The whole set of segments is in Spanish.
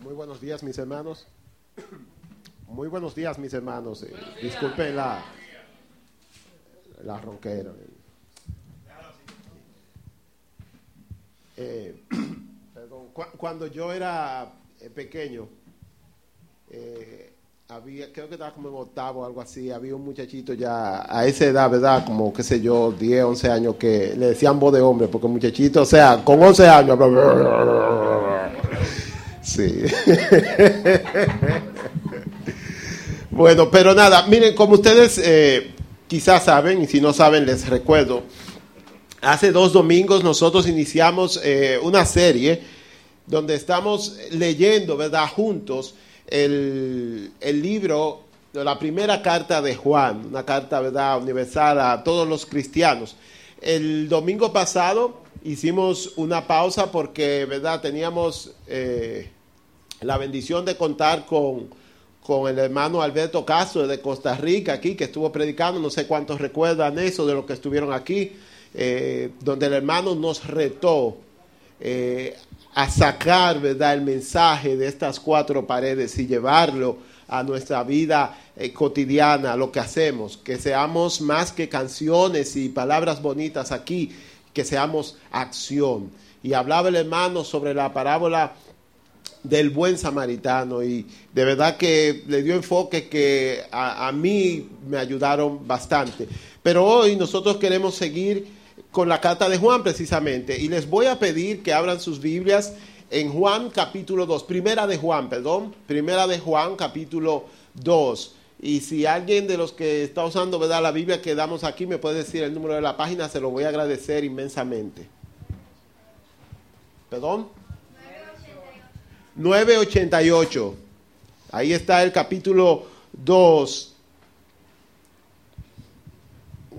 Muy buenos días, mis hermanos. Muy buenos días, mis hermanos. Eh, disculpen la, la ronquera. Eh, perdón, cu- cuando yo era eh, pequeño, había, creo que estaba como en octavo o algo así, había un muchachito ya a esa edad, ¿verdad? Como, qué sé yo, 10, 11 años, que le decían voz de hombre, porque muchachito, o sea, con 11 años, sí. bueno, pero nada, miren, como ustedes eh, quizás saben, y si no saben, les recuerdo, hace dos domingos nosotros iniciamos eh, una serie donde estamos leyendo, ¿verdad?, juntos el, el libro, la primera carta de Juan, una carta, ¿verdad?, universal a todos los cristianos. El domingo pasado hicimos una pausa porque, ¿verdad?, teníamos eh, la bendición de contar con, con el hermano Alberto Castro de Costa Rica aquí, que estuvo predicando, no sé cuántos recuerdan eso de los que estuvieron aquí, eh, donde el hermano nos retó eh, a sacar ¿verdad? el mensaje de estas cuatro paredes y llevarlo a nuestra vida cotidiana, lo que hacemos, que seamos más que canciones y palabras bonitas aquí, que seamos acción. Y hablaba el hermano sobre la parábola del buen samaritano y de verdad que le dio enfoque que a, a mí me ayudaron bastante. Pero hoy nosotros queremos seguir con la carta de Juan precisamente y les voy a pedir que abran sus Biblias en Juan capítulo 2, primera de Juan, perdón, primera de Juan capítulo 2. Y si alguien de los que está usando ¿verdad? la Biblia que damos aquí me puede decir el número de la página, se lo voy a agradecer inmensamente. ¿Perdón? 988. Ahí está el capítulo 2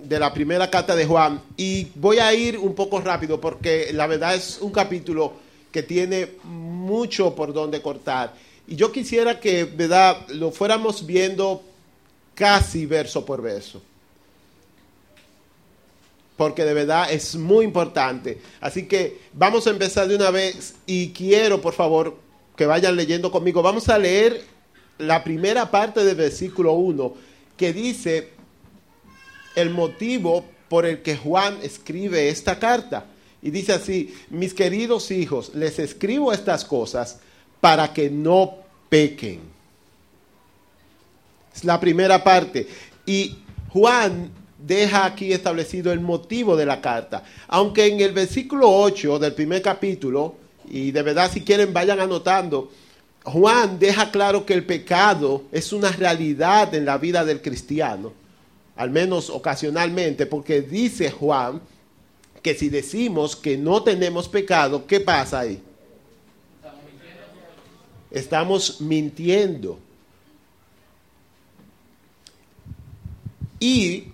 de la primera carta de Juan. Y voy a ir un poco rápido porque la verdad es un capítulo que tiene mucho por donde cortar. Y yo quisiera que, ¿verdad?, lo fuéramos viendo casi verso por verso. Porque de verdad es muy importante. Así que vamos a empezar de una vez y quiero, por favor, que vayan leyendo conmigo. Vamos a leer la primera parte del versículo 1 que dice el motivo por el que Juan escribe esta carta. Y dice así, mis queridos hijos, les escribo estas cosas para que no pequen. Es la primera parte. Y Juan deja aquí establecido el motivo de la carta. Aunque en el versículo 8 del primer capítulo, y de verdad si quieren vayan anotando, Juan deja claro que el pecado es una realidad en la vida del cristiano, al menos ocasionalmente, porque dice Juan que si decimos que no tenemos pecado, ¿qué pasa ahí? Estamos mintiendo. Y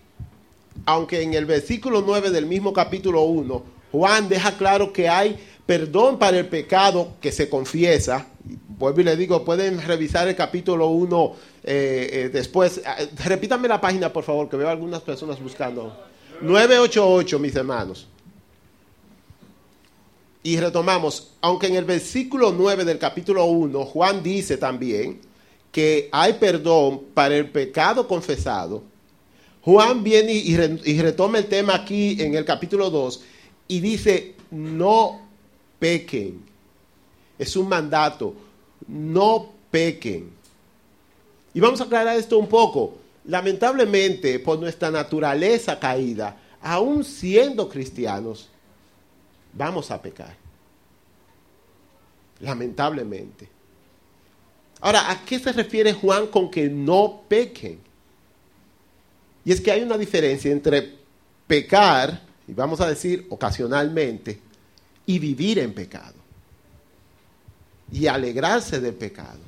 aunque en el versículo 9 del mismo capítulo 1, Juan deja claro que hay perdón para el pecado que se confiesa. Vuelvo y le digo, pueden revisar el capítulo 1 eh, eh, después. Eh, repítame la página, por favor, que veo algunas personas buscando. 988, mis hermanos. Y retomamos, aunque en el versículo 9 del capítulo 1, Juan dice también que hay perdón para el pecado confesado. Juan viene y, re, y retoma el tema aquí en el capítulo 2 y dice, no pequen. Es un mandato, no pequen. Y vamos a aclarar esto un poco. Lamentablemente, por nuestra naturaleza caída, aún siendo cristianos, vamos a pecar. Lamentablemente. Ahora, ¿a qué se refiere Juan con que no pequen? Y es que hay una diferencia entre pecar, y vamos a decir ocasionalmente, y vivir en pecado. Y alegrarse del pecado.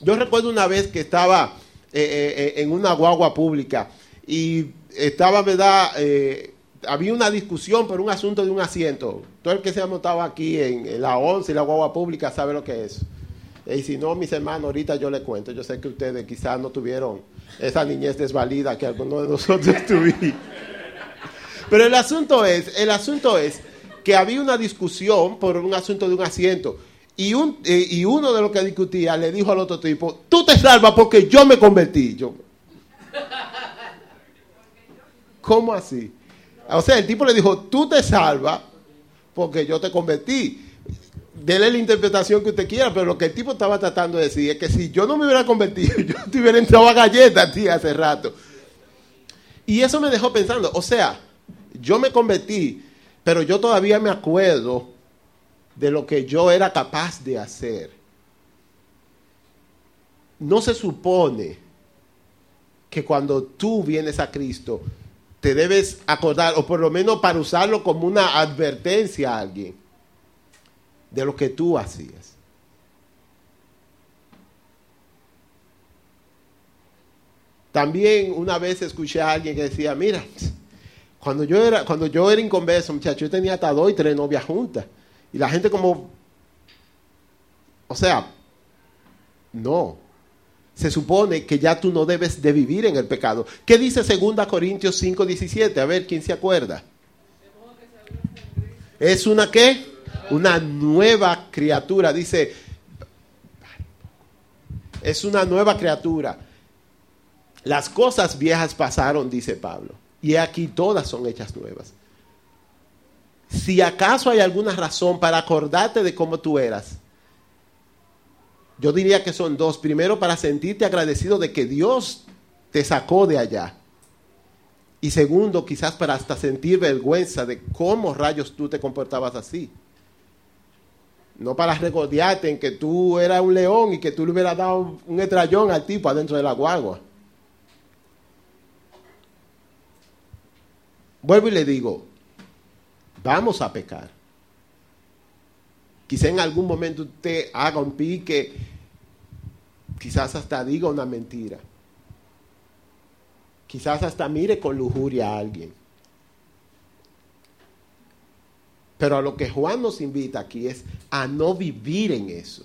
Yo recuerdo una vez que estaba eh, eh, en una guagua pública y estaba, ¿verdad? Eh, había una discusión por un asunto de un asiento. Todo el que se ha montado aquí en, en la 11 y la guagua pública sabe lo que es. Y si no, mis hermanos, ahorita yo les cuento. Yo sé que ustedes quizás no tuvieron esa niñez desvalida que algunos de nosotros tuvimos. Pero el asunto es, el asunto es que había una discusión por un asunto de un asiento. Y, un, eh, y uno de los que discutía le dijo al otro tipo, tú te salvas porque yo me convertí. Yo, ¿Cómo así? O sea, el tipo le dijo, tú te salvas porque yo te convertí. Dele la interpretación que usted quiera, pero lo que el tipo estaba tratando de decir es que si yo no me hubiera convertido, yo te hubiera entrado a galletas ti hace rato. Y eso me dejó pensando, o sea, yo me convertí, pero yo todavía me acuerdo de lo que yo era capaz de hacer. No se supone que cuando tú vienes a Cristo, te debes acordar, o por lo menos para usarlo como una advertencia a alguien, de lo que tú hacías. También una vez escuché a alguien que decía, mira, cuando yo era, cuando yo era inconverso, muchacho, yo tenía hasta dos y tres novias juntas. Y la gente como, o sea, no. Se supone que ya tú no debes de vivir en el pecado. ¿Qué dice 2 Corintios 5, 17? A ver, ¿quién se acuerda? ¿Es una qué? Una nueva criatura. Dice, es una nueva criatura. Las cosas viejas pasaron, dice Pablo. Y aquí todas son hechas nuevas. Si acaso hay alguna razón para acordarte de cómo tú eras, yo diría que son dos. Primero, para sentirte agradecido de que Dios te sacó de allá. Y segundo, quizás para hasta sentir vergüenza de cómo rayos tú te comportabas así. No para regodearte en que tú eras un león y que tú le hubieras dado un estrellón al tipo adentro de la guagua. Vuelvo y le digo, vamos a pecar. Quizá en algún momento usted haga un pique, quizás hasta diga una mentira. Quizás hasta mire con lujuria a alguien. Pero a lo que Juan nos invita aquí es a no vivir en eso.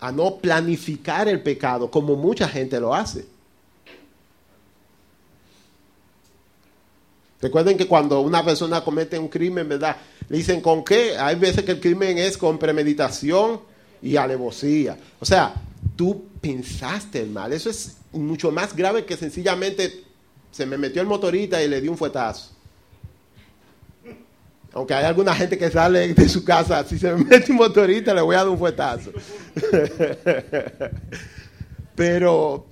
A no planificar el pecado como mucha gente lo hace. Recuerden que cuando una persona comete un crimen, ¿verdad? Le dicen con qué. Hay veces que el crimen es con premeditación y alevosía. O sea, tú pensaste el mal. Eso es mucho más grave que sencillamente se me metió el motorista y le di un fuetazo. Aunque hay alguna gente que sale de su casa, si se me mete un motorista le voy a dar un fuetazo. Pero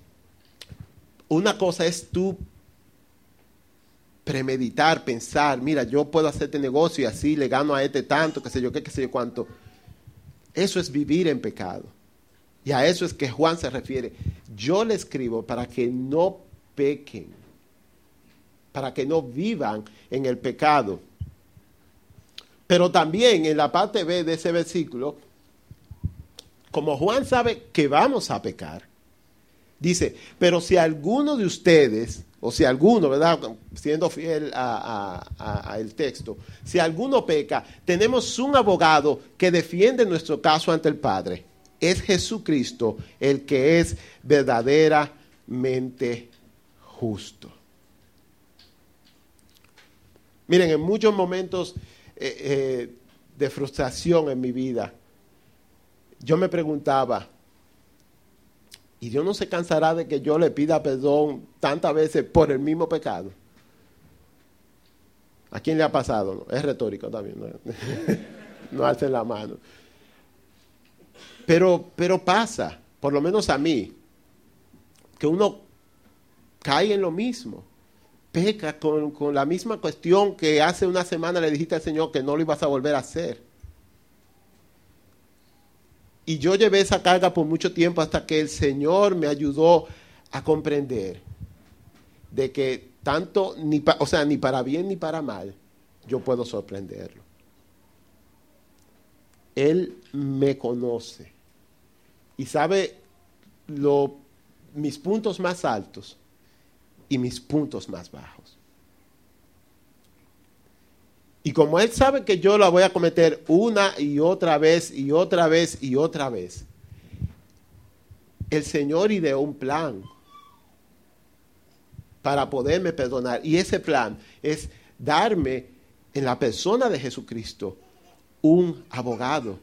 una cosa es tú premeditar, pensar, mira, yo puedo hacerte negocio y así le gano a este tanto, qué sé yo qué, qué sé yo cuánto. Eso es vivir en pecado. Y a eso es que Juan se refiere. Yo le escribo para que no pequen, para que no vivan en el pecado. Pero también en la parte B de ese versículo, como Juan sabe que vamos a pecar, dice, pero si alguno de ustedes o si alguno, ¿verdad? Siendo fiel al texto, si alguno peca, tenemos un abogado que defiende nuestro caso ante el Padre. Es Jesucristo el que es verdaderamente justo. Miren, en muchos momentos eh, eh, de frustración en mi vida, yo me preguntaba, y Dios no se cansará de que yo le pida perdón tantas veces por el mismo pecado. ¿A quién le ha pasado? Es retórico también. No, no la mano. Pero, pero pasa, por lo menos a mí, que uno cae en lo mismo. Peca con, con la misma cuestión que hace una semana le dijiste al Señor que no lo ibas a volver a hacer. Y yo llevé esa carga por mucho tiempo hasta que el Señor me ayudó a comprender de que tanto, ni o sea, ni para bien ni para mal, yo puedo sorprenderlo. Él me conoce y sabe lo, mis puntos más altos y mis puntos más bajos. Y como Él sabe que yo la voy a cometer una y otra vez y otra vez y otra vez, el Señor ideó un plan para poderme perdonar. Y ese plan es darme en la persona de Jesucristo un abogado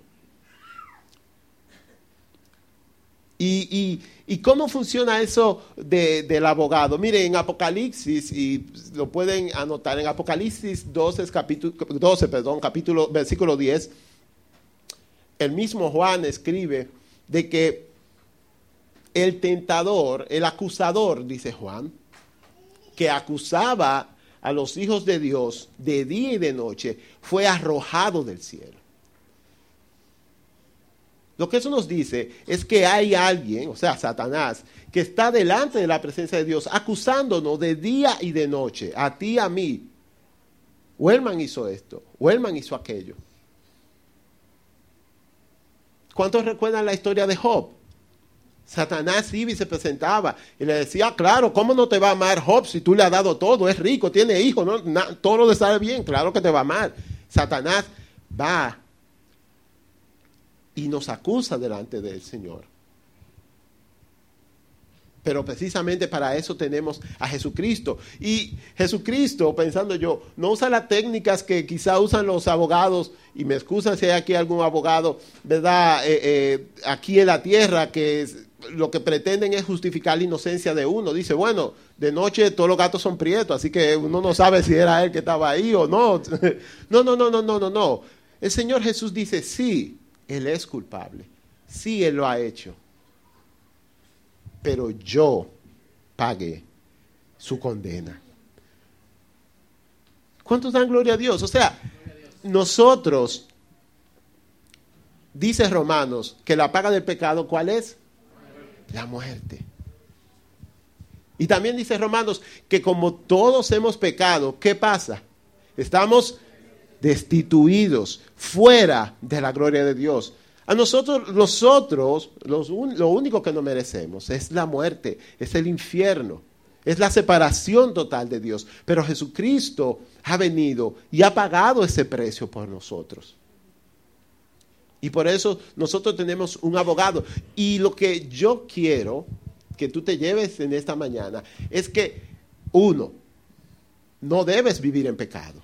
Y, cómo funciona eso del abogado? Mire, en Apocalipsis, y lo pueden anotar, en Apocalipsis 12, capítulo, 12 perdón, capítulo, versículo 10, el mismo Juan escribe de que el tentador, el acusador, dice Juan, que acusaba a los hijos de Dios de día y de noche, fue arrojado del cielo. Lo que eso nos dice es que hay alguien, o sea, Satanás, que está delante de la presencia de Dios acusándonos de día y de noche, a ti, a mí. Wellman hizo esto, Wellman hizo aquello. ¿Cuántos recuerdan la historia de Job? Satanás iba y se presentaba y le decía, claro, ¿cómo no te va a amar Job si tú le has dado todo? Es rico, tiene hijos, todo lo sale bien, claro que te va a amar. Satanás va y nos acusa delante del Señor. Pero precisamente para eso tenemos a Jesucristo. Y Jesucristo, pensando yo, no usa las técnicas que quizá usan los abogados, y me excusan si hay aquí algún abogado, ¿verdad? Eh, eh, aquí en la tierra, que lo que pretenden es justificar la inocencia de uno. Dice, bueno, de noche todos los gatos son prietos, así que uno no sabe si era él que estaba ahí o no. No, no, no, no, no, no, no. El Señor Jesús dice, sí, Él es culpable. Sí, Él lo ha hecho pero yo pagué su condena. ¿Cuántos dan gloria a Dios? O sea, nosotros, dice Romanos, que la paga del pecado, ¿cuál es? La muerte. Y también dice Romanos que como todos hemos pecado, ¿qué pasa? Estamos destituidos, fuera de la gloria de Dios. A nosotros, nosotros, lo único que no merecemos es la muerte, es el infierno, es la separación total de Dios. Pero Jesucristo ha venido y ha pagado ese precio por nosotros. Y por eso nosotros tenemos un abogado. Y lo que yo quiero que tú te lleves en esta mañana es que, uno, no debes vivir en pecado.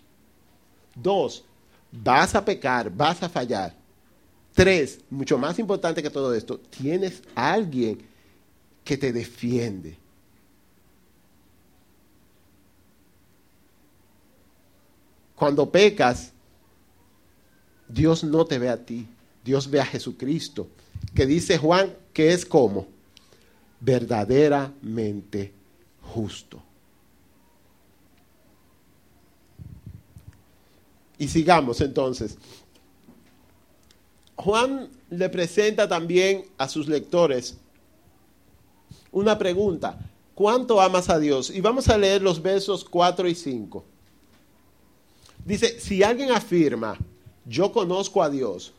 Dos, vas a pecar, vas a fallar. Tres, mucho más importante que todo esto, tienes alguien que te defiende. Cuando pecas, Dios no te ve a ti, Dios ve a Jesucristo, que dice Juan que es como verdaderamente justo. Y sigamos entonces. Juan le presenta también a sus lectores una pregunta. ¿Cuánto amas a Dios? Y vamos a leer los versos 4 y 5. Dice, si alguien afirma, yo conozco a Dios,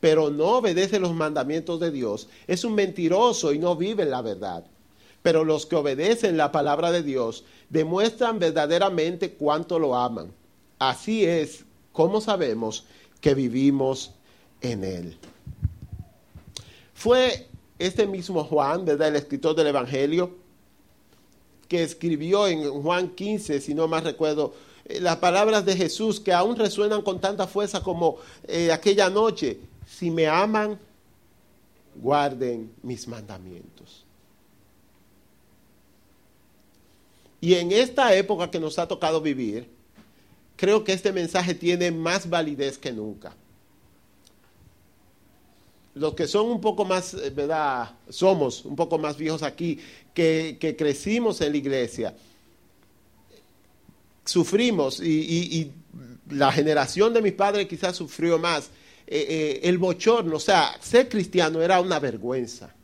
pero no obedece los mandamientos de Dios, es un mentiroso y no vive en la verdad. Pero los que obedecen la palabra de Dios demuestran verdaderamente cuánto lo aman. Así es como sabemos que vivimos en él. Fue este mismo Juan, ¿verdad? El escritor del Evangelio, que escribió en Juan 15, si no más recuerdo, eh, las palabras de Jesús que aún resuenan con tanta fuerza como eh, aquella noche. Si me aman, guarden mis mandamientos. Y en esta época que nos ha tocado vivir, creo que este mensaje tiene más validez que nunca los que son un poco más, eh, ¿verdad? Somos un poco más viejos aquí, que, crecimos en la iglesia, sufrimos y, la generación de mis padres quizás sufrió más. Eh, eh, el bochorno, o sea, ser cristiano era una vergüenza.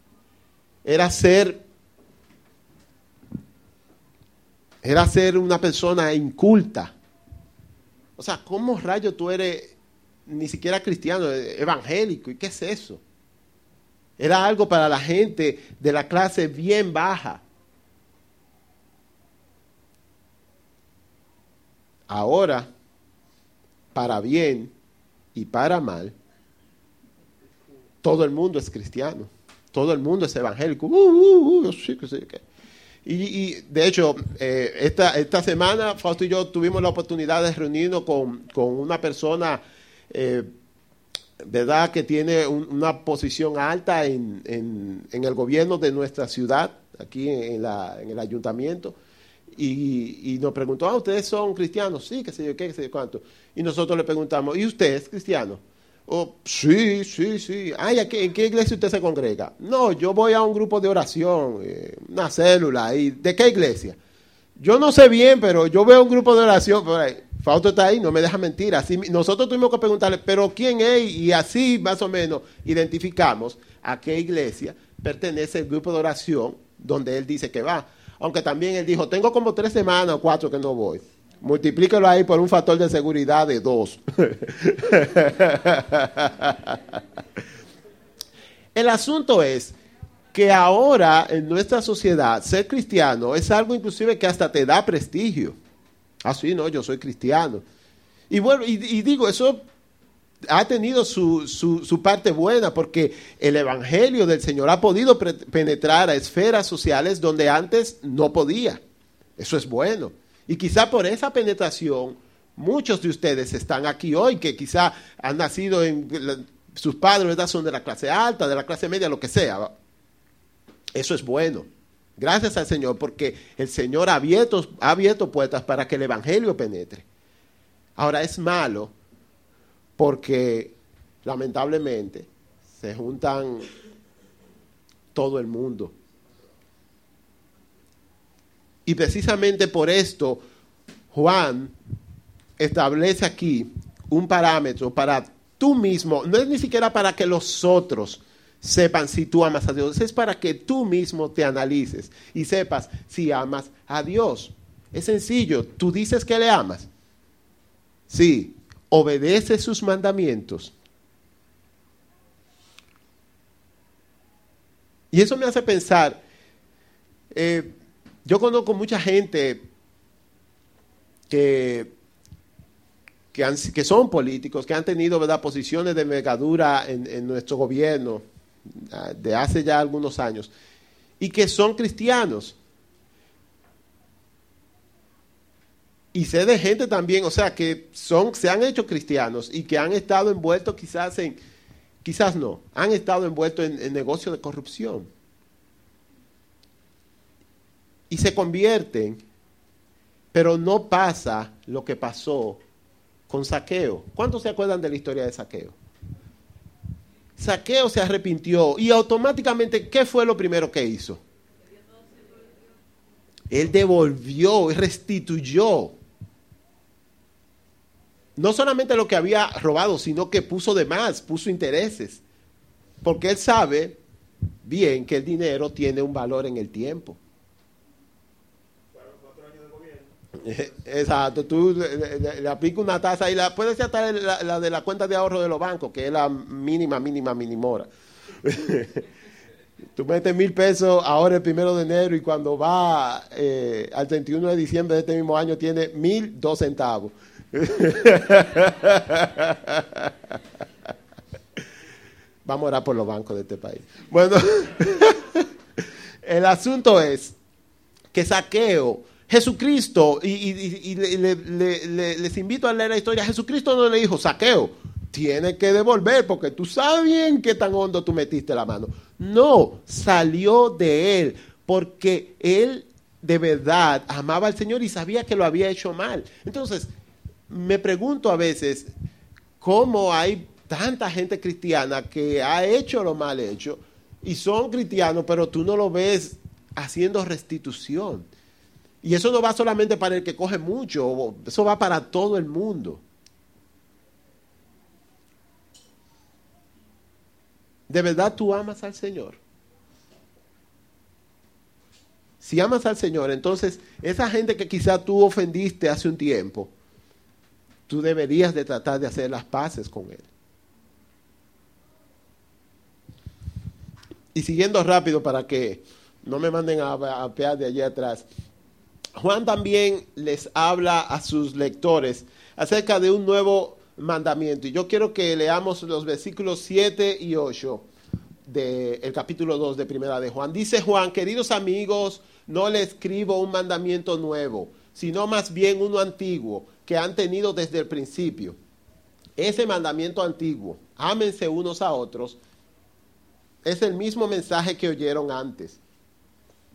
Era ser, era ser una persona inculta. O sea, ¿cómo rayo tú eres ni siquiera cristiano, evangélico. ¿Y qué es eso? Era algo para la gente de la clase bien baja. Ahora, para bien y para mal, todo el mundo es cristiano. Todo el mundo es evangélico. Uh, uh, uh, y, de hecho, eh, esta, esta semana Fausto y yo tuvimos la oportunidad de reunirnos con, con una persona eh, ¿verdad? Que tiene una posición alta en, en, el gobierno de nuestra ciudad, aquí en, la, en el ayuntamiento. Y, y, nos preguntó, ah, ¿ustedes son cristianos? Sí, qué sé yo, qué, qué sé yo, cuánto. Y nosotros le preguntamos, ¿y usted es cristiano? Oh, sí, sí, sí. Ay, ¿en qué iglesia usted se congrega? No, yo voy a un grupo de oración, eh, una célula. ¿Y de qué iglesia? Yo no sé bien, pero yo veo un grupo de oración. Fausto está ahí, no me deja mentir. Así, nosotros tuvimos que preguntarle, ¿pero quién es? Y así más o menos identificamos a qué iglesia pertenece el grupo de oración donde él dice que va. Aunque también él dijo, tengo como tres semanas o cuatro que no voy. Multiplíquelo ahí por un factor de seguridad de dos. El asunto es que ahora en nuestra sociedad ser cristiano es algo inclusive que hasta te da prestigio. Ah, sí, no, yo soy cristiano. Y bueno, y, digo, eso ha tenido su, su, parte buena porque el Evangelio del Señor ha podido penetrar a esferas sociales donde antes no podía. Eso es bueno. Y quizá por esa penetración, muchos de ustedes están aquí hoy, que quizá han nacido en, sus padres son de la clase alta, de la clase media, lo que sea. Eso es bueno. Gracias al Señor, porque el Señor ha abierto, ha abierto puertas para que el Evangelio penetre. Ahora es malo porque lamentablemente se juntan todo el mundo y precisamente por esto, Juan establece aquí un parámetro para tú mismo, no es ni siquiera para que los otros sepan si tú amas a Dios, es para que tú mismo te analices y sepas si amas a Dios. Es sencillo, tú dices que le amas. Sí, obedece sus mandamientos. Y eso me hace pensar, eh, yo conozco mucha gente que, que, son políticos, que han tenido ¿verdad? posiciones de megadura en, nuestro gobierno ah, de hace ya algunos años y que son cristianos. Y sé de gente también, o sea, que son, se han hecho cristianos y que han estado envueltos quizás en, quizás no, han estado envueltos en, en negocios de corrupción y se convierten, pero no pasa lo que pasó con Saqueo. ¿Cuántos se acuerdan de la historia de Saqueo? Saqueo se arrepintió y automáticamente, ¿qué fue lo primero que hizo? Él devolvió, restituyó. No solamente lo que había robado, sino que puso de más, puso intereses. Porque él sabe bien que el dinero tiene un valor en el tiempo. Exacto, tú le, aplicas una tasa y la puedes ser hasta la, de la cuenta de ahorro de los bancos, que es la mínima, mínima, minimora. tú metes mil pesos ahora el primero de enero y cuando va eh, al 31 de diciembre de este mismo año tiene mil dos centavos. Vamos a orar por los bancos de este país. Bueno, el asunto es que saqueo Jesucristo, y, les invito a leer la historia, Jesucristo no le dijo, saqueo, tiene que devolver porque tú sabes bien qué tan hondo tú metiste la mano. No, salió de él porque él de verdad amaba al Señor y sabía que lo había hecho mal. Entonces, me pregunto a veces cómo hay tanta gente cristiana que ha hecho lo mal hecho y son cristianos, pero tú no lo ves haciendo restitución. Y eso no va solamente para el que coge mucho, eso va para todo el mundo. ¿De verdad tú amas al Señor? Si amas al Señor, entonces esa gente que quizá tú ofendiste hace un tiempo, tú deberías de tratar de hacer las paces con Él. Y siguiendo rápido para que no me manden a, a de allí atrás. Juan también les habla a sus lectores acerca de un nuevo mandamiento. Y yo quiero que leamos los versículos 7 y 8 del capítulo 2 de Primera de Juan. Dice Juan, queridos amigos, no le escribo un mandamiento nuevo, sino más bien uno antiguo que han tenido desde el principio. Ese mandamiento antiguo, ámense unos a otros, es el mismo mensaje que oyeron antes.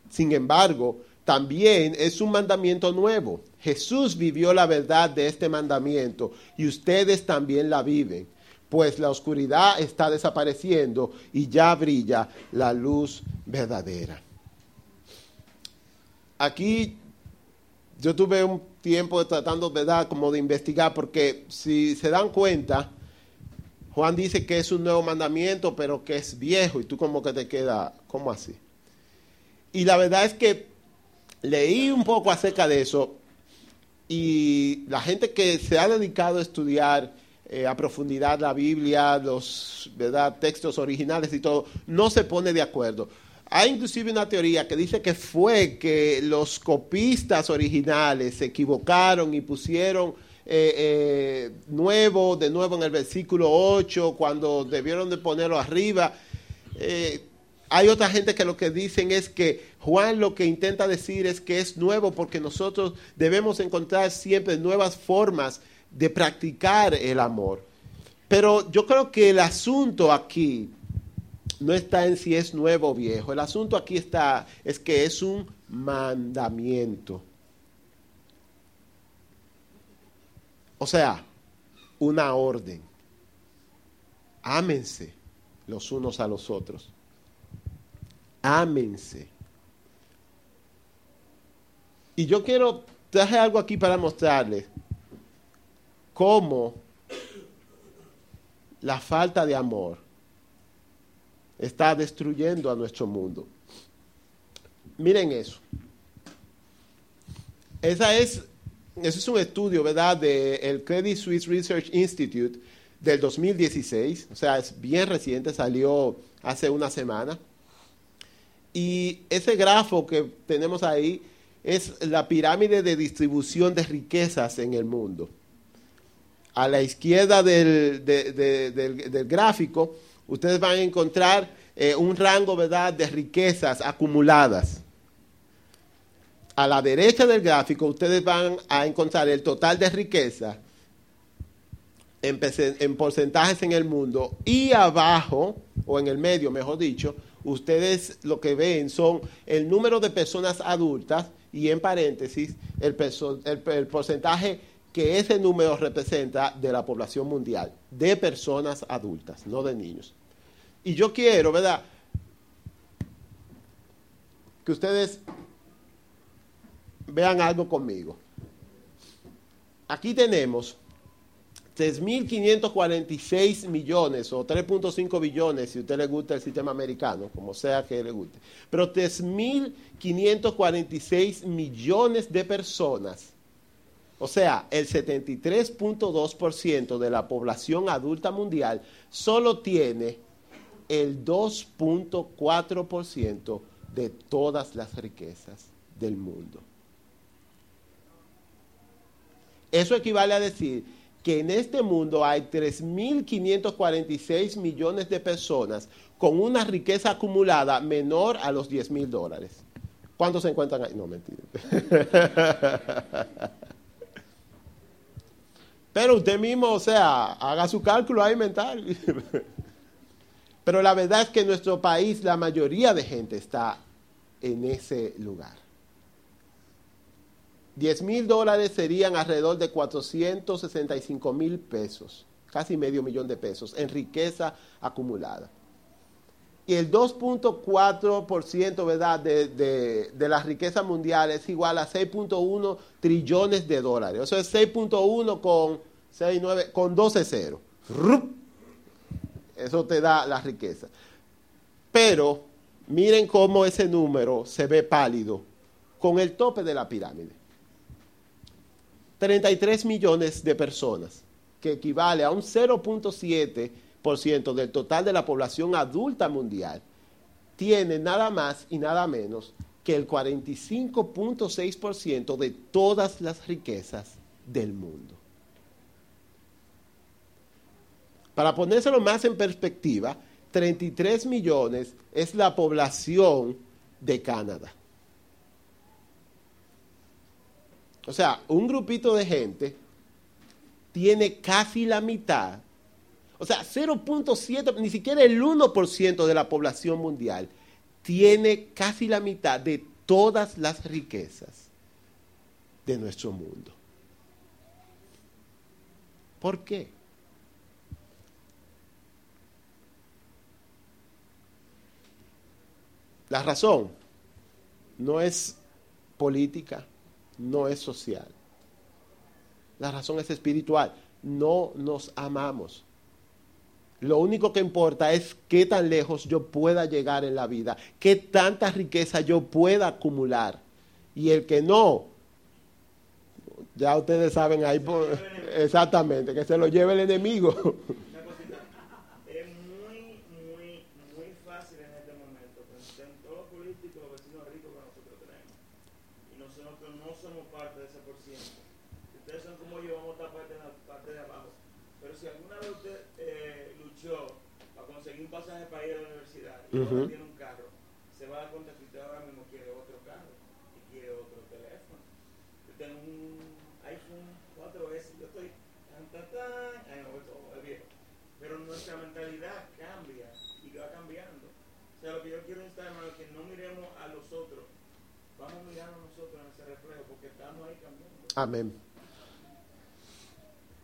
Sin embargo, también es un mandamiento nuevo. Jesús vivió la verdad de este mandamiento y ustedes también la viven, pues la oscuridad está desapareciendo y ya brilla la luz verdadera. Aquí yo tuve un tiempo tratando, ¿verdad?, como de investigar, porque si se dan cuenta, Juan dice que es un nuevo mandamiento, pero que es viejo, y tú como que te queda, ¿cómo así? Y la verdad es que leí un poco acerca de eso, y la gente que se ha dedicado a estudiar eh, a profundidad la Biblia, los textos originales y todo, no se pone de acuerdo. Hay inclusive una teoría que dice que fue que los copistas originales se equivocaron y pusieron eh, eh, nuevo, de nuevo en el versículo 8, cuando debieron de ponerlo arriba. Eh, hay otra gente que lo que dicen es que Juan lo que intenta decir es que es nuevo porque nosotros debemos encontrar siempre nuevas formas de practicar el amor. Pero yo creo que el asunto aquí no está en si es nuevo o viejo. El asunto aquí está, es que es un mandamiento. O sea, una orden. Ámense los unos a los otros. Ámense. Y yo quiero, traje algo aquí para mostrarles cómo la falta de amor está destruyendo a nuestro mundo. Miren eso. Esa es, ese es un estudio, ¿verdad?, del Credit Suisse Research Institute del 2016, o sea, es bien reciente, salió hace una semana. Y ese grafo que tenemos ahí es la pirámide de distribución de riquezas en el mundo. A la izquierda del, gráfico ustedes van a encontrar eh, un rango de riquezas acumuladas. A la derecha del gráfico ustedes van a encontrar el total de riqueza en, en porcentajes en el mundo y abajo, o en el medio mejor dicho, ustedes lo que ven son el número de personas adultas y en paréntesis el, porcentaje que ese número representa de la población mundial, de personas adultas, no de niños. Y yo quiero, ¿verdad? Que ustedes vean algo conmigo. Aquí tenemos 3.546 millones o 3.5 billones, si a usted le gusta el sistema americano, como sea que le guste. Pero 3.546 millones de personas o sea, el 73.2% de la población adulta mundial solo tiene el 2.4% de todas las riquezas del mundo. Eso equivale a decir que en este mundo hay 3.546 millones de personas con una riqueza acumulada menor a los 10 mil dólares. ¿Cuántos se encuentran ahí? No, mentira. Pero usted mismo, o sea, haga su cálculo ahí mental. Pero la verdad es que en nuestro país la mayoría de gente está en ese lugar. 10 mil dólares serían alrededor de 465 mil pesos, casi medio millón de pesos, en riqueza acumulada. Y el 2.4% ¿verdad? De, de, de la riqueza mundial es igual a 6.1 trillones de dólares. Eso es 6.1 con 6, con 12 ceros. Eso te da la riqueza. Pero miren cómo ese número se ve pálido con el tope de la pirámide. 33 millones de personas, que equivale a un 0.7 del total de la población adulta mundial tiene nada más y nada menos que el 45.6% de todas las riquezas del mundo. Para ponérselo más en perspectiva, 33 millones es la población de Canadá. O sea, un grupito de gente tiene casi la mitad O sea, 0.7, ni siquiera el 1% de la población mundial tiene casi la mitad de todas las riquezas de nuestro mundo. ¿Por qué? La razón no es política, no es social. La razón es espiritual. No nos amamos. Lo único que importa es qué tan lejos yo pueda llegar en la vida, qué tanta riqueza yo pueda acumular. Y el que no, ya ustedes saben ahí, exactamente, que se lo lleve el enemigo. tiene un carro, se va a dar cuenta que usted ahora mismo quiere otro carro y quiere otro teléfono. Yo tengo un iPhone 4S, yo estoy tan, tan, tan, es viejo. Pero nuestra mentalidad cambia y va cambiando. O sea, lo que yo quiero instar, hermano, es que no miremos a los otros, vamos a mirar a nosotros en ese reflejo, porque estamos ahí cambiando. Amén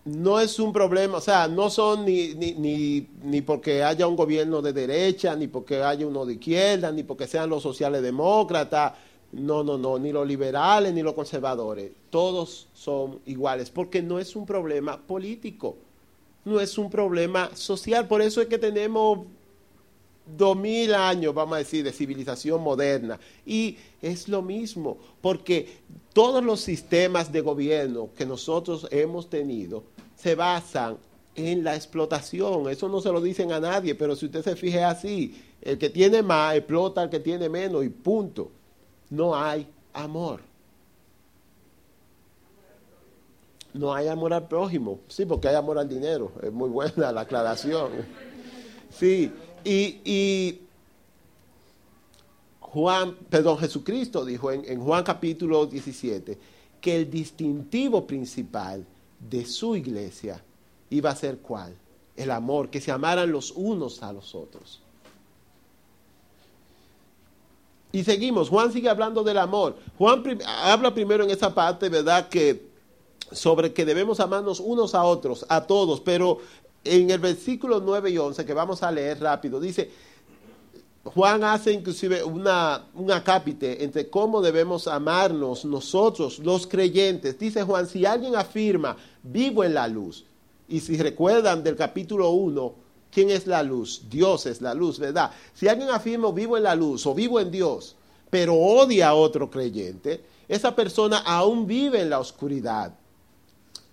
no es un problema, o sea, no son ni, ni, ni, ni, porque haya un gobierno de derecha, ni porque haya uno de izquierda, ni porque sean los sociales demócratas, no, no, no, ni los liberales, ni los conservadores, todos son iguales, porque no es un problema político, no es un problema social, por eso es que tenemos dos mil años, vamos a decir, de civilización moderna. Y es lo mismo, porque todos los sistemas de gobierno que nosotros hemos tenido se basan en la explotación. Eso no se lo dicen a nadie, pero si usted se fije así, el que tiene más explota al que tiene menos y punto. No hay amor. No hay amor al prójimo. Sí, porque hay amor al dinero. Es muy buena la aclaración. Sí, y, Juan, perdón, Jesucristo dijo en, Juan capítulo 17 que el distintivo principal de su iglesia iba a ser cuál? El amor, que se amaran los unos a los otros. Y seguimos, Juan sigue hablando del amor. Juan habla primero en esa parte, ¿verdad? Que sobre que debemos amarnos unos a otros, a todos, pero en el versículo 9 y 11, que vamos a leer rápido, dice, Juan hace inclusive un acápite entre cómo debemos amarnos nosotros, los creyentes. Dice Juan, si alguien afirma, vivo en la luz, y si recuerdan del capítulo 1, ¿quién es la luz? Dios es la luz, ¿verdad? Si alguien afirma, vivo en la luz o vivo en Dios, pero odia a otro creyente, esa persona aún vive en la oscuridad.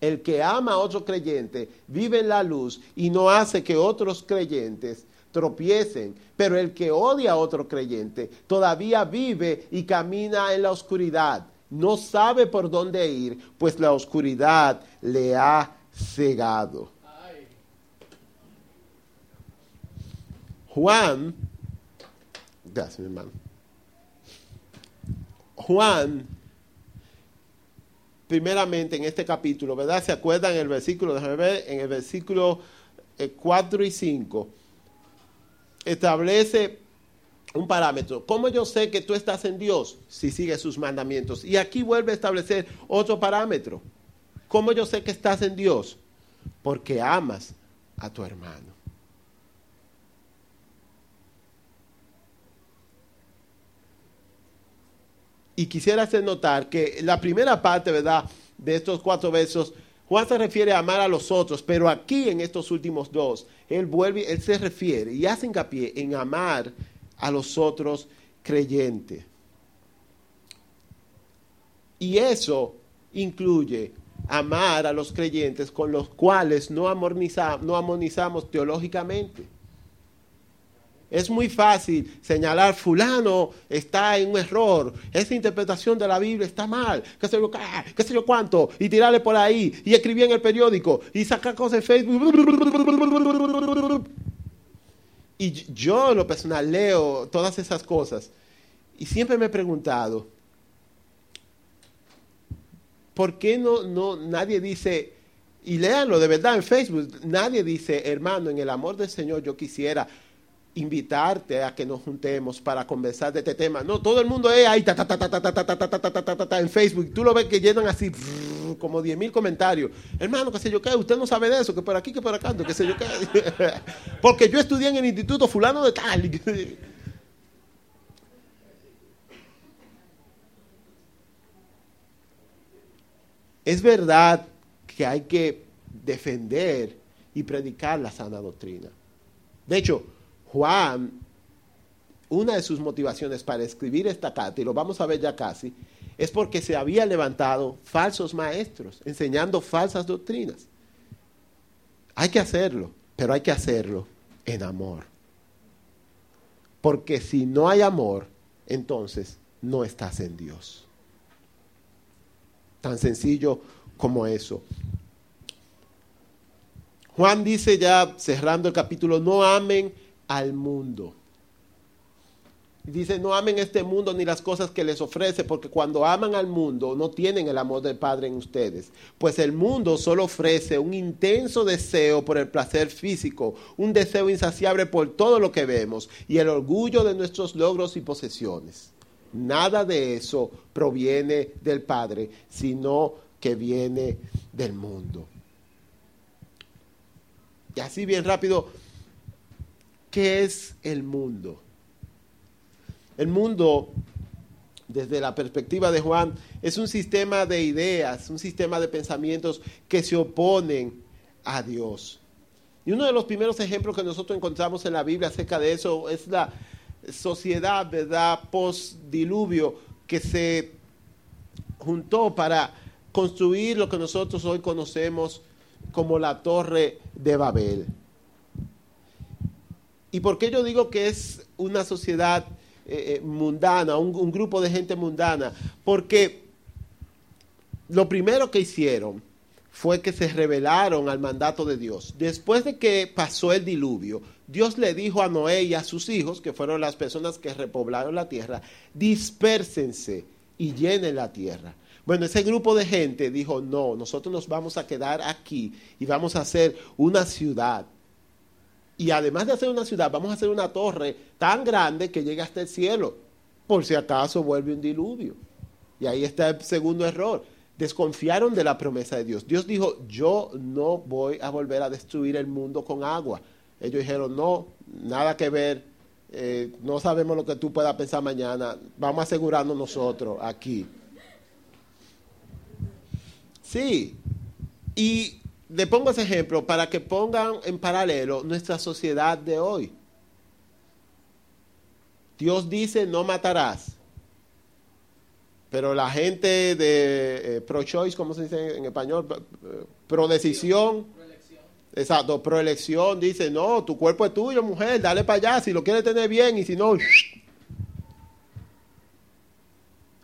El que ama a otro creyente vive en la luz y no hace que otros creyentes tropiecen. Pero el que odia a otro creyente todavía vive y camina en la oscuridad. No sabe por dónde ir, pues la oscuridad le ha cegado. Juan, gracias mi hermano. Juan primeramente en este capítulo, ¿verdad? ¿Se acuerdan el versículo, déjame ver, en el versículo 4 eh, y 5, establece un parámetro. ¿Cómo yo sé que tú estás en Dios? Si sigues sus mandamientos. Y aquí vuelve a establecer otro parámetro. ¿Cómo yo sé que estás en Dios? Porque amas a tu hermano. Y quisiera hacer notar que la primera parte, ¿verdad?, de estos cuatro versos, Juan se refiere a amar a los otros, pero aquí en estos últimos dos, él vuelve, él se refiere y hace hincapié en amar a los otros creyentes. Y eso incluye amar a los creyentes con los cuales no, no amonizamos teológicamente. Es muy fácil señalar, fulano está en un error, esa interpretación de la Biblia está mal, qué sé yo, qué sé yo cuánto, y tirarle por ahí, y escribir en el periódico, y sacar cosas en Facebook. Y yo en lo personal leo todas esas cosas, y siempre me he preguntado, ¿por qué no, no nadie dice, Y léanlo de verdad en Facebook. Nadie dice, hermano, en el amor del Señor yo quisiera invitarte a que nos juntemos para conversar de este tema. No, todo el mundo es ahí en Facebook. Tú lo ves que llenan así como 10 mil comentarios. Hermano, qué sé yo qué, usted no sabe de eso, que por aquí, que por acá, qué sé yo qué. Porque yo estudié en el instituto fulano de tal. Es verdad que hay que defender y predicar la sana doctrina. De hecho, Juan, una de sus motivaciones para escribir esta carta, y lo vamos a ver ya casi, es porque se habían levantado falsos maestros enseñando falsas doctrinas. Hay que hacerlo, pero hay que hacerlo en amor. Porque si no hay amor, entonces no estás en Dios. Tan sencillo como eso. Juan dice ya cerrando el capítulo, no amen al mundo. Dice, no amen este mundo ni las cosas que les ofrece, porque cuando aman al mundo no tienen el amor del Padre en ustedes. Pues el mundo solo ofrece un intenso deseo por el placer físico, un deseo insaciable por todo lo que vemos y el orgullo de nuestros logros y posesiones. Nada de eso proviene del Padre, sino que viene del mundo. Y así bien rápido, ¿qué es el mundo? El mundo, desde la perspectiva de Juan, es un sistema de ideas, un sistema de pensamientos que se oponen a Dios. Y uno de los primeros ejemplos que nosotros encontramos en la Biblia acerca de eso es la sociedad, ¿verdad?, post-diluvio que se juntó para construir lo que nosotros hoy conocemos como la torre de Babel. ¿Y por qué yo digo que es una sociedad eh, eh, mundana, un, un grupo de gente mundana? Porque lo primero que hicieron fue que se rebelaron al mandato de Dios. Después de que pasó el diluvio, Dios le dijo a Noé y a sus hijos, que fueron las personas que repoblaron la tierra, dispérsense y llenen la tierra. Bueno, ese grupo de gente dijo, no, nosotros nos vamos a quedar aquí y vamos a hacer una ciudad. Y además de hacer una ciudad, vamos a hacer una torre tan grande que llegue hasta el cielo, por si acaso vuelve un diluvio. Y ahí está el segundo error. Desconfiaron de la promesa de Dios. Dios dijo, yo no voy a volver a destruir el mundo con agua. Ellos dijeron, no, nada que ver, eh, no sabemos lo que tú puedas pensar mañana, vamos a asegurarnos nosotros aquí. Sí, y le pongo ese ejemplo para que pongan en paralelo nuestra sociedad de hoy. Dios dice no matarás, pero la gente de eh, pro-choice, ¿cómo se dice en español? Eh, pro-decisión. Exacto, pro-elección dice, no, tu cuerpo es tuyo, mujer, dale para allá, si lo quieres tener bien y si no...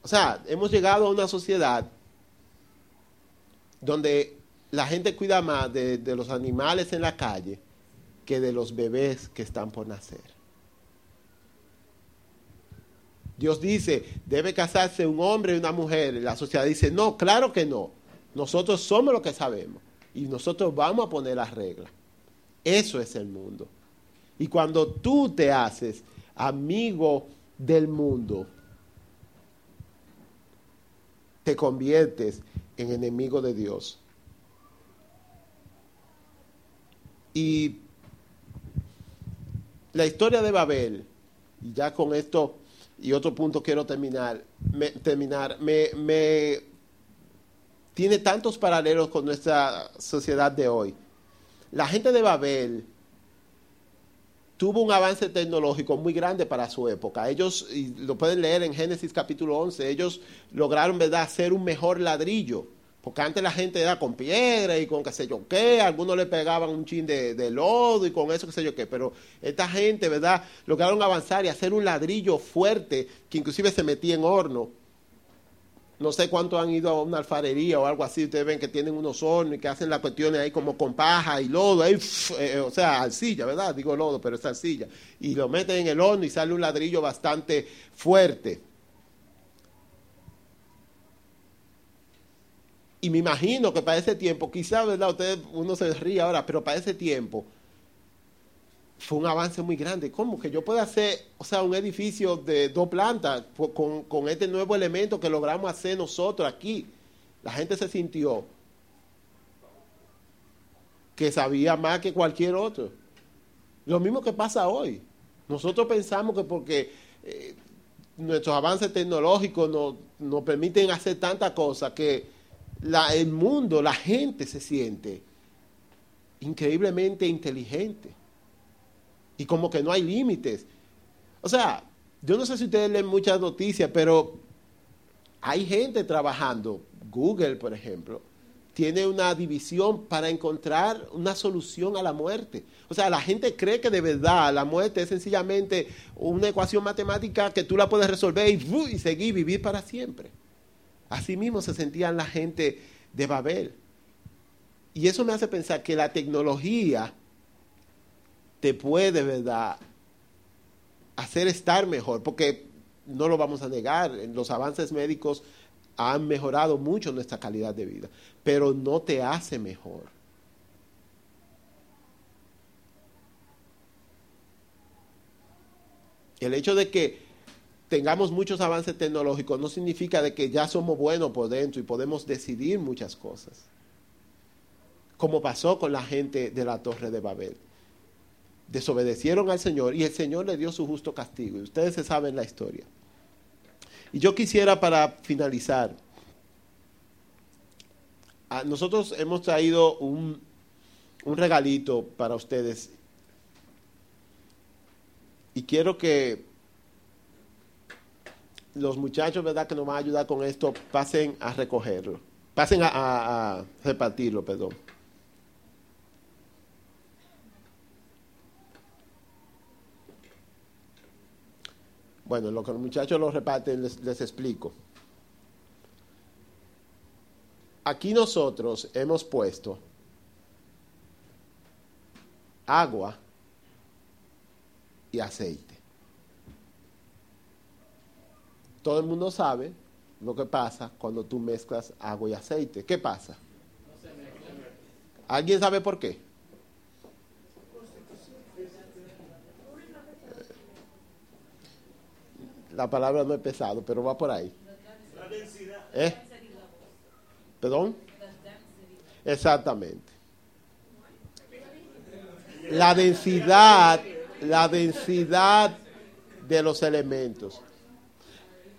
O sea, hemos llegado a una sociedad donde la gente cuida más de, los animales en la calle que de los bebés que están por nacer. Dios dice, debe casarse un hombre y una mujer. La sociedad dice, no, claro que no. Nosotros somos lo que sabemos. Y nosotros vamos a poner las reglas. Eso es el mundo. Y cuando tú te haces amigo del mundo, te conviertes en enemigo de Dios. Y la historia de Babel, y ya con esto y otro punto quiero terminar, me, terminar, me, tiene tantos paralelos con nuestra sociedad de hoy. La gente de Babel tuvo un avance tecnológico muy grande para su época. Ellos, y lo pueden leer en Génesis capítulo 11, ellos lograron, ¿verdad?, hacer un mejor ladrillo. Porque antes la gente era con piedra y con qué sé yo qué, algunos le pegaban un chin de, lodo y con eso qué sé yo qué, pero esta gente, ¿verdad?, lograron avanzar y hacer un ladrillo fuerte que inclusive se metía en horno no sé cuántos han ido a una alfarería o algo así, ustedes ven que tienen unos hornos y que hacen las cuestiones ahí como con paja y lodo, ahí, eh, o sea, arcilla, ¿verdad? Digo lodo, pero es arcilla. Y lo meten en el horno y sale un ladrillo bastante fuerte. Y me imagino que para ese tiempo, quizá, ¿verdad? Ustedes, uno se ríe ahora, pero para ese tiempo fue un avance muy grande. ¿Cómo? Que yo pueda hacer, o sea, un edificio de dos plantas con, con este nuevo elemento que logramos hacer nosotros aquí. La gente se sintió que sabía más que cualquier otro. Lo mismo que pasa hoy. Nosotros pensamos que porque eh, nuestros avances tecnológicos nos, nos permiten hacer tantas cosas que la, el mundo, la gente se siente increíblemente inteligente. Y como que no hay límites. O sea, yo no sé si ustedes leen muchas noticias, pero hay gente trabajando, Google, por ejemplo, tiene una división para encontrar una solución a la muerte. O sea, la gente cree que de verdad la muerte es sencillamente una ecuación matemática que tú la puedes resolver y, y seguir vivir para siempre. Así mismo se sentían la gente de Babel. Y eso me hace pensar que la tecnología te puede, ¿verdad?, hacer estar mejor, porque no lo vamos a negar, los avances médicos han mejorado mucho nuestra calidad de vida, pero no te hace mejor. El hecho de que tengamos muchos avances tecnológicos no significa de que ya somos buenos por dentro y podemos decidir muchas cosas. Como pasó con la gente de la Torre de Babel. Desobedecieron al Señor y el Señor le dio su justo castigo. Y ustedes se saben la historia. Y yo quisiera para finalizar, nosotros hemos traído un, un regalito para ustedes y quiero que los muchachos, ¿verdad?, que nos van a ayudar con esto, pasen a recogerlo, pasen a, a repartirlo, perdón. Bueno, lo que los muchachos lo reparten, les, explico. Aquí nosotros hemos puesto agua y aceite. Todo el mundo sabe lo que pasa cuando tú mezclas agua y aceite. ¿Qué pasa? ¿Alguien sabe por qué? la palabra no es pesado, pero va por ahí. La densidad. ¿Eh? ¿Perdón? Exactamente. La densidad, la densidad de los elementos.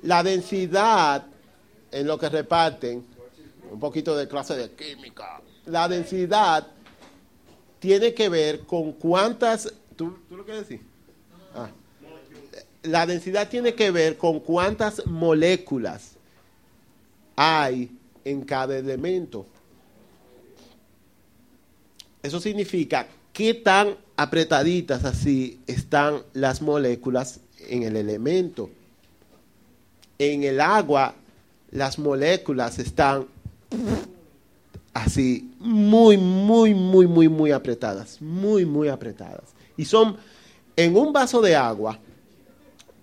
La densidad en lo que reparten, un poquito de clase de química, la densidad tiene que ver con cuántas... ¿Tú, tú lo quieres decir? Ah la densidad tiene que ver con cuántas moléculas hay en cada elemento. Eso significa qué tan apretaditas así están las moléculas en el elemento. En el agua las moléculas están así muy, muy, muy, muy, muy apretadas, muy, muy apretadas. Y son en un vaso de agua,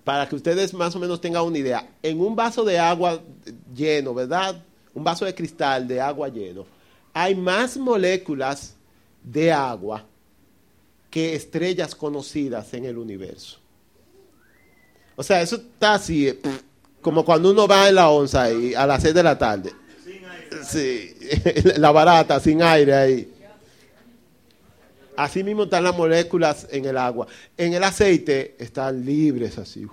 para que ustedes más o menos tengan una idea, en un vaso de agua lleno, ¿verdad? Un vaso de cristal de agua lleno, hay más moléculas de agua que estrellas conocidas en el universo. O sea, eso está así, eh, como cuando uno va en la onza ahí, a las 6 de la tarde. Sin aire. Sí, la barata, sin aire ahí. Así mismo están las moléculas en el agua. En el aceite están libres así,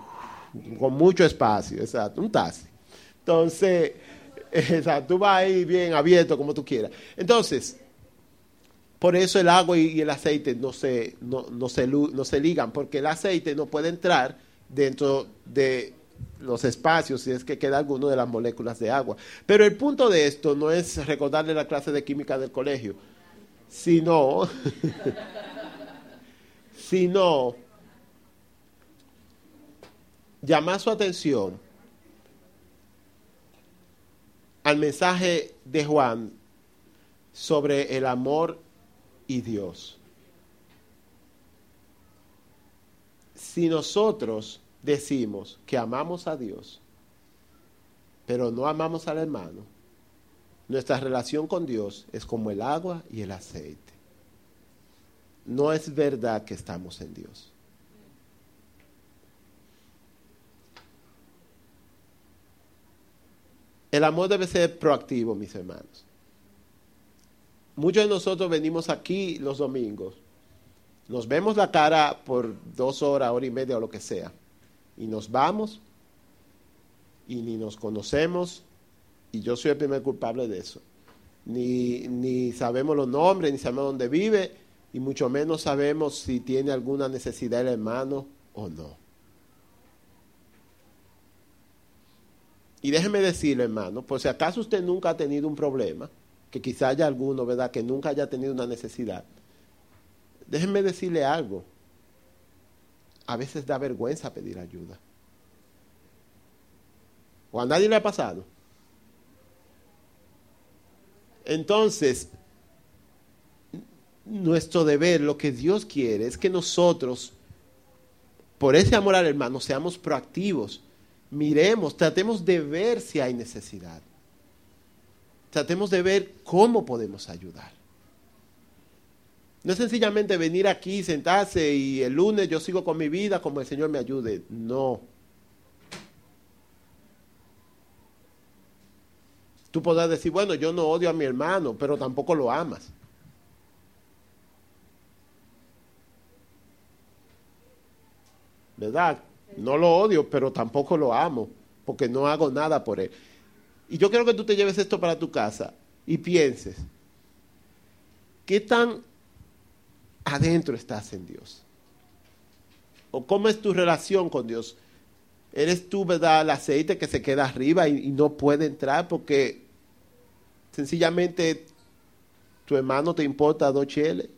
con mucho espacio, exacto, un taxi. Entonces, exacto, tú vas ahí bien abierto como tú quieras. Entonces, por eso el agua y el aceite no se, no, no, se, no se ligan, porque el aceite no puede entrar dentro de los espacios si es que queda alguno de las moléculas de agua. Pero el punto de esto no es recordarle la clase de química del colegio sino, sino llamar su atención al mensaje de Juan sobre el amor y Dios. Si nosotros decimos que amamos a Dios, pero no amamos al hermano, Nuestra relación con Dios es como el agua y el aceite. No es verdad que estamos en Dios. El amor debe ser proactivo, mis hermanos. Muchos de nosotros venimos aquí los domingos, nos vemos la cara por dos horas, hora y media o lo que sea, y nos vamos y ni nos conocemos, y yo soy el primer culpable de eso. Ni, ni sabemos los nombres, ni sabemos dónde vive, y mucho menos sabemos si tiene alguna necesidad el hermano o no. Y déjeme decirle, hermano, por si acaso usted nunca ha tenido un problema, que quizá haya alguno, ¿verdad?, que nunca haya tenido una necesidad. Déjeme decirle algo. A veces da vergüenza pedir ayuda. ¿O a nadie le ha pasado? Entonces, nuestro deber, lo que Dios quiere, es que nosotros, por ese amor al hermano, seamos proactivos miremos, tratemos de ver si hay necesidad. Tratemos de ver cómo podemos ayudar. No es sencillamente venir aquí, sentarse y el lunes yo sigo con mi vida como el Señor me ayude. No. Tú podrás decir, bueno, yo no odio a mi hermano, pero tampoco lo amas. ¿Verdad? No lo odio, pero tampoco lo amo, porque no hago nada por él. Y yo quiero que tú te lleves esto para tu casa y pienses, ¿qué tan adentro estás en Dios? ¿O cómo es tu relación con Dios? ¿Eres tú, verdad, el aceite que se queda arriba y, no puede entrar porque sencillamente tu hermano te importa dos cheles?